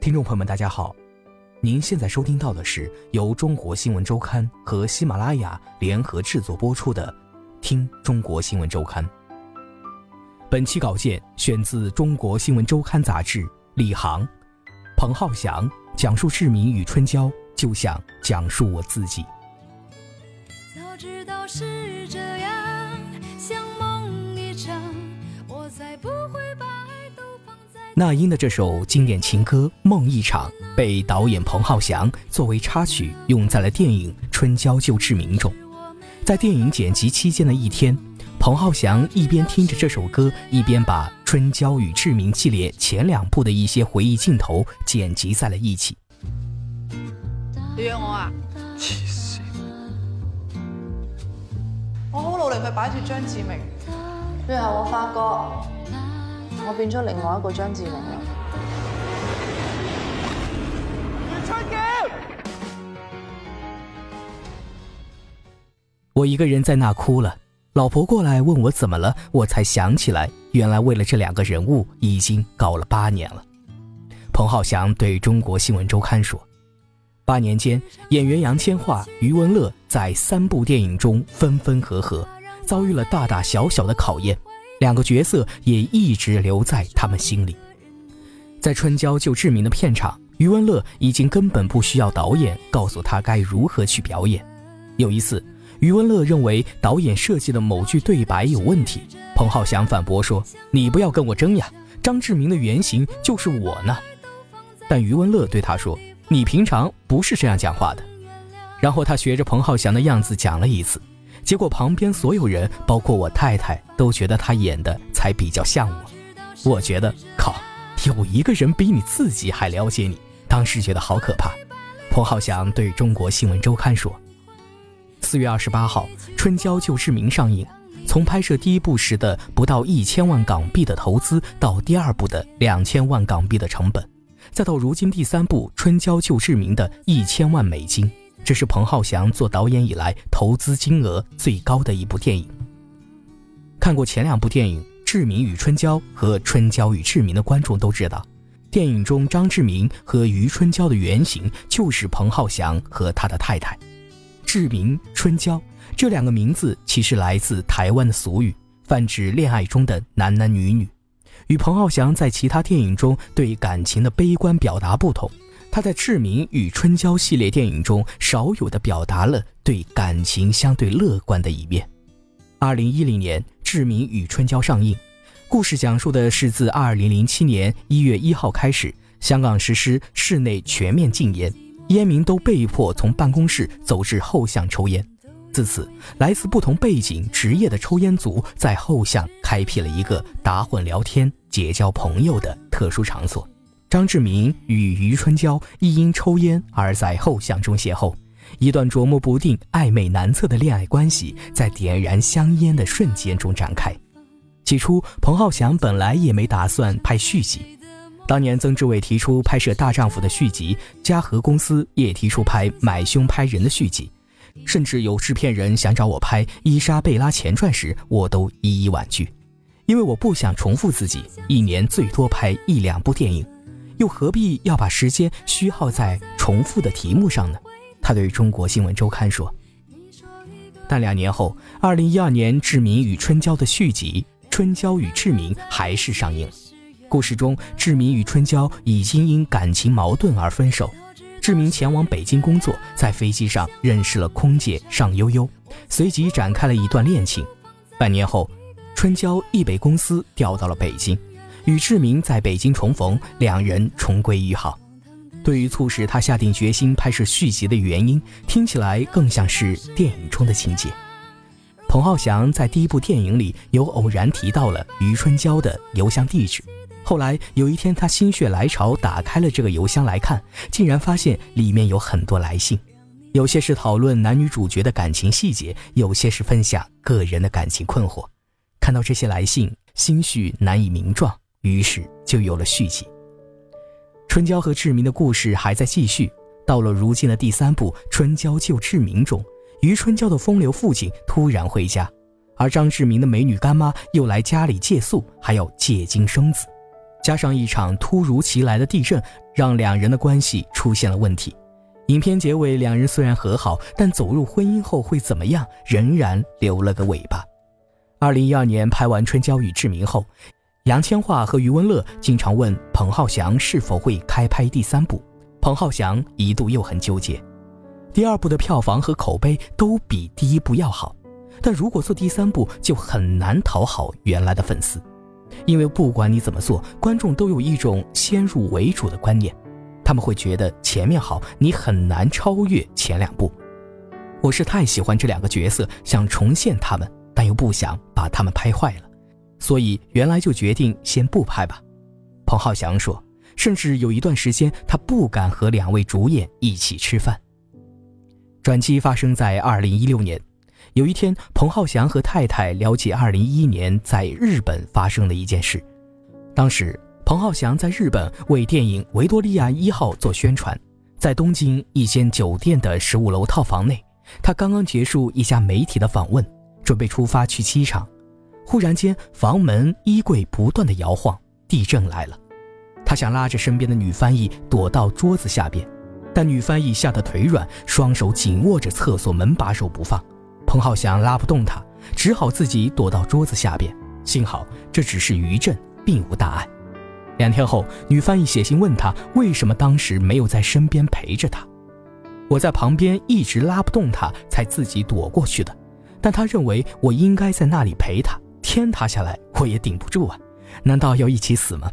听众朋友们，大家好，您现在收听到的是由中国新闻周刊和喜马拉雅联合制作播出的《听中国新闻周刊》。本期稿件选自《中国新闻周刊》杂志，李航、彭浩翔讲述志明与春娇，就像讲述我自己。早知道是那英的这首经典情歌《梦一场》被导演彭浩翔作为插曲用在了电影《春娇救志明》中。在电影剪辑期间的一天。彭浩翔一边听着这首歌，一边把《春娇与志明》系列前两部的一些回忆镜头剪辑在了一起。你约我啊？黐線！我好努力去擺脱張志明，最後我發覺我变咗另外一个张志明啦。春嬌，我一个人在那哭了。老婆过来问我怎么了，我才想起来，原来为了这两个人物已经搞了八年了。彭浩翔对中国新闻周刊说：“八年间，演员杨千嬅、余文乐在三部电影中分分合合，遭遇了大大小小的考验，两个角色也一直留在他们心里。在《春娇救志明》的片场，余文乐已经根本不需要导演告诉他该如何去表演。有一次。”余文乐认为导演设计的某句对白有问题，彭浩翔反驳说：“你不要跟我争呀，张志明的原型就是我呢。”但余文乐对他说：“你平常不是这样讲话的。”然后他学着彭浩翔的样子讲了一次，结果旁边所有人，包括我太太，都觉得他演的才比较像我。我觉得，靠，有一个人比你自己还了解你，当时觉得好可怕。彭浩翔对中国新闻周刊说。四月二十八号，《春娇救志明》上映。从拍摄第一部时的不到一千万港币的投资，到第二部的两千万港币的成本，再到如今第三部《春娇救志明》的一千万美金，这是彭浩翔做导演以来投资金额最高的一部电影。看过前两部电影《志明与春娇》和《春娇与志明》的观众都知道，电影中张志明和余春娇的原型就是彭浩翔和他的太太。志明、春娇这两个名字其实来自台湾的俗语，泛指恋爱中的男男女女。与彭浩翔在其他电影中对感情的悲观表达不同，他在《志明与春娇》系列电影中少有的表达了对感情相对乐观的一面。二零一零年，《志明与春娇》上映，故事讲述的是自二零零七年一月一号开始，香港实施室内全面禁烟。烟民都被迫从办公室走至后巷抽烟。自此，来自不同背景、职业的抽烟族在后巷开辟了一个打混、聊天、结交朋友的特殊场所。张志明与余春娇亦因抽烟而在后巷中邂逅，一段琢磨不定、暧昧难测的恋爱关系在点燃香烟的瞬间中展开。起初，彭浩翔本来也没打算拍续集。当年，曾志伟提出拍摄《大丈夫》的续集，嘉禾公司也提出拍《买凶拍人》的续集，甚至有制片人想找我拍《伊莎贝拉前传》时，我都一一婉拒，因为我不想重复自己，一年最多拍一两部电影，又何必要把时间虚耗在重复的题目上呢？他对中国新闻周刊说。但两年后，二零一二年《志明与春娇》的续集《春娇与志明》还是上映了。故事中，志明与春娇已经因感情矛盾而分手。志明前往北京工作，在飞机上认识了空姐尚悠悠，随即展开了一段恋情。半年后，春娇亦被公司调到了北京，与志明在北京重逢，两人重归于好。对于促使他下定决心拍摄续集的原因，听起来更像是电影中的情节。彭浩翔在第一部电影里有偶然提到了余春娇的邮箱地址。后来有一天，他心血来潮打开了这个邮箱来看，竟然发现里面有很多来信，有些是讨论男女主角的感情细节，有些是分享个人的感情困惑。看到这些来信，心绪难以名状，于是就有了续集。春娇和志明的故事还在继续，到了如今的第三部《春娇救志明》中。余春娇的风流父亲突然回家，而张志明的美女干妈又来家里借宿，还要借精生子，加上一场突如其来的地震，让两人的关系出现了问题。影片结尾，两人虽然和好，但走入婚姻后会怎么样，仍然留了个尾巴。二零一二年拍完《春娇与志明》后，杨千嬅和余文乐经常问彭浩翔是否会开拍第三部，彭浩翔一度又很纠结。第二部的票房和口碑都比第一部要好，但如果做第三部就很难讨好原来的粉丝，因为不管你怎么做，观众都有一种先入为主的观念，他们会觉得前面好，你很难超越前两部。我是太喜欢这两个角色，想重现他们，但又不想把他们拍坏了，所以原来就决定先不拍吧。彭浩翔说，甚至有一段时间他不敢和两位主演一起吃饭。转机发生在二零一六年，有一天，彭浩翔和太太聊起二零一一年在日本发生的一件事。当时，彭浩翔在日本为电影《维多利亚一号》做宣传，在东京一间酒店的十五楼套房内，他刚刚结束一家媒体的访问，准备出发去机场，忽然间，房门、衣柜不断的摇晃，地震来了。他想拉着身边的女翻译躲到桌子下边。但女翻译吓得腿软，双手紧握着厕所门把手不放。彭浩翔拉不动她，只好自己躲到桌子下边。幸好这只是余震，并无大碍。两天后，女翻译写信问他为什么当时没有在身边陪着他。我在旁边一直拉不动他，才自己躲过去的。但他认为我应该在那里陪他，天塌下来我也顶不住啊！难道要一起死吗？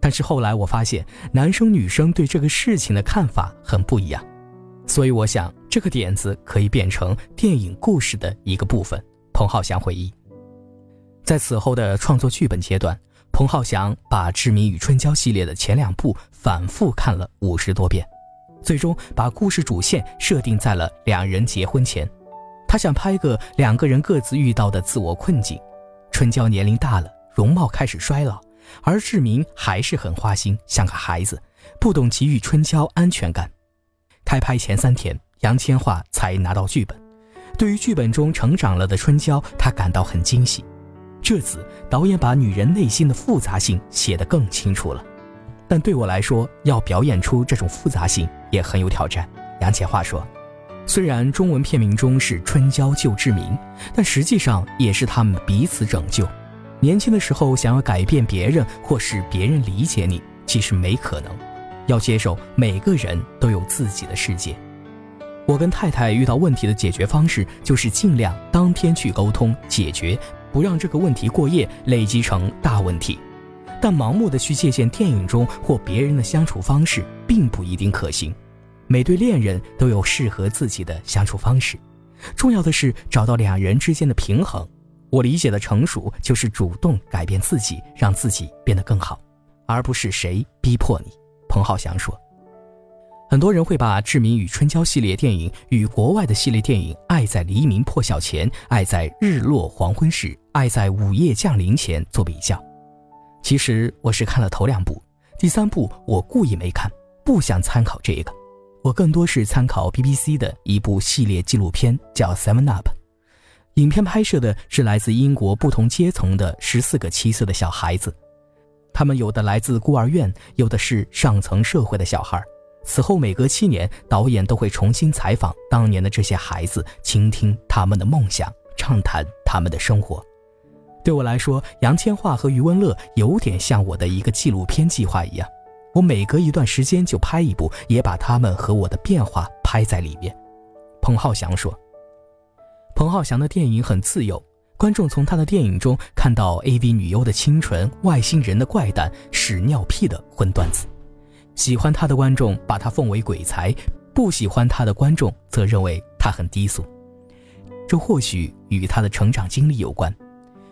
但是后来我发现，男生女生对这个事情的看法很不一样，所以我想这个点子可以变成电影故事的一个部分。彭浩翔回忆，在此后的创作剧本阶段，彭浩翔把《志明与春娇》系列的前两部反复看了五十多遍，最终把故事主线设定在了两人结婚前。他想拍个两个人各自遇到的自我困境。春娇年龄大了，容貌开始衰老。而志明还是很花心，像个孩子，不懂给予春娇安全感。开拍前三天，杨千嬅才拿到剧本。对于剧本中成长了的春娇，她感到很惊喜。这次导演把女人内心的复杂性写得更清楚了。但对我来说，要表演出这种复杂性也很有挑战。杨千嬅说：“虽然中文片名中是春娇救志明，但实际上也是他们彼此拯救。”年轻的时候想要改变别人，或是别人理解你，其实没可能。要接受每个人都有自己的世界。我跟太太遇到问题的解决方式就是尽量当天去沟通解决，不让这个问题过夜累积成大问题。但盲目的去借鉴电影中或别人的相处方式，并不一定可行。每对恋人都有适合自己的相处方式，重要的是找到两人之间的平衡。我理解的成熟，就是主动改变自己，让自己变得更好，而不是谁逼迫你。彭浩翔说，很多人会把《志明与春娇》系列电影与国外的系列电影《爱在黎明破晓前》《爱在日落黄昏时》《爱在午夜降临前》做比较。其实我是看了头两部，第三部我故意没看，不想参考这个，我更多是参考 BBC 的一部系列纪录片，叫《Seven Up》。影片拍摄的是来自英国不同阶层的十四个七岁的小孩子，他们有的来自孤儿院，有的是上层社会的小孩。此后每隔七年，导演都会重新采访当年的这些孩子，倾听他们的梦想，畅谈他们的生活。对我来说，杨千嬅和余文乐有点像我的一个纪录片计划一样，我每隔一段时间就拍一部，也把他们和我的变化拍在里面。彭浩翔说。彭浩翔的电影很自由，观众从他的电影中看到 AV 女优的清纯、外星人的怪诞、屎尿屁的荤段子。喜欢他的观众把他奉为鬼才，不喜欢他的观众则认为他很低俗。这或许与他的成长经历有关。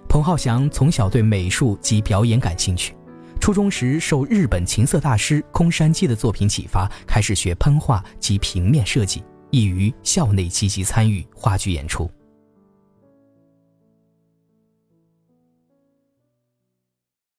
彭浩翔从小对美术及表演感兴趣，初中时受日本琴瑟大师空山纪的作品启发，开始学喷画及平面设计，易于校内积极参与话剧演出。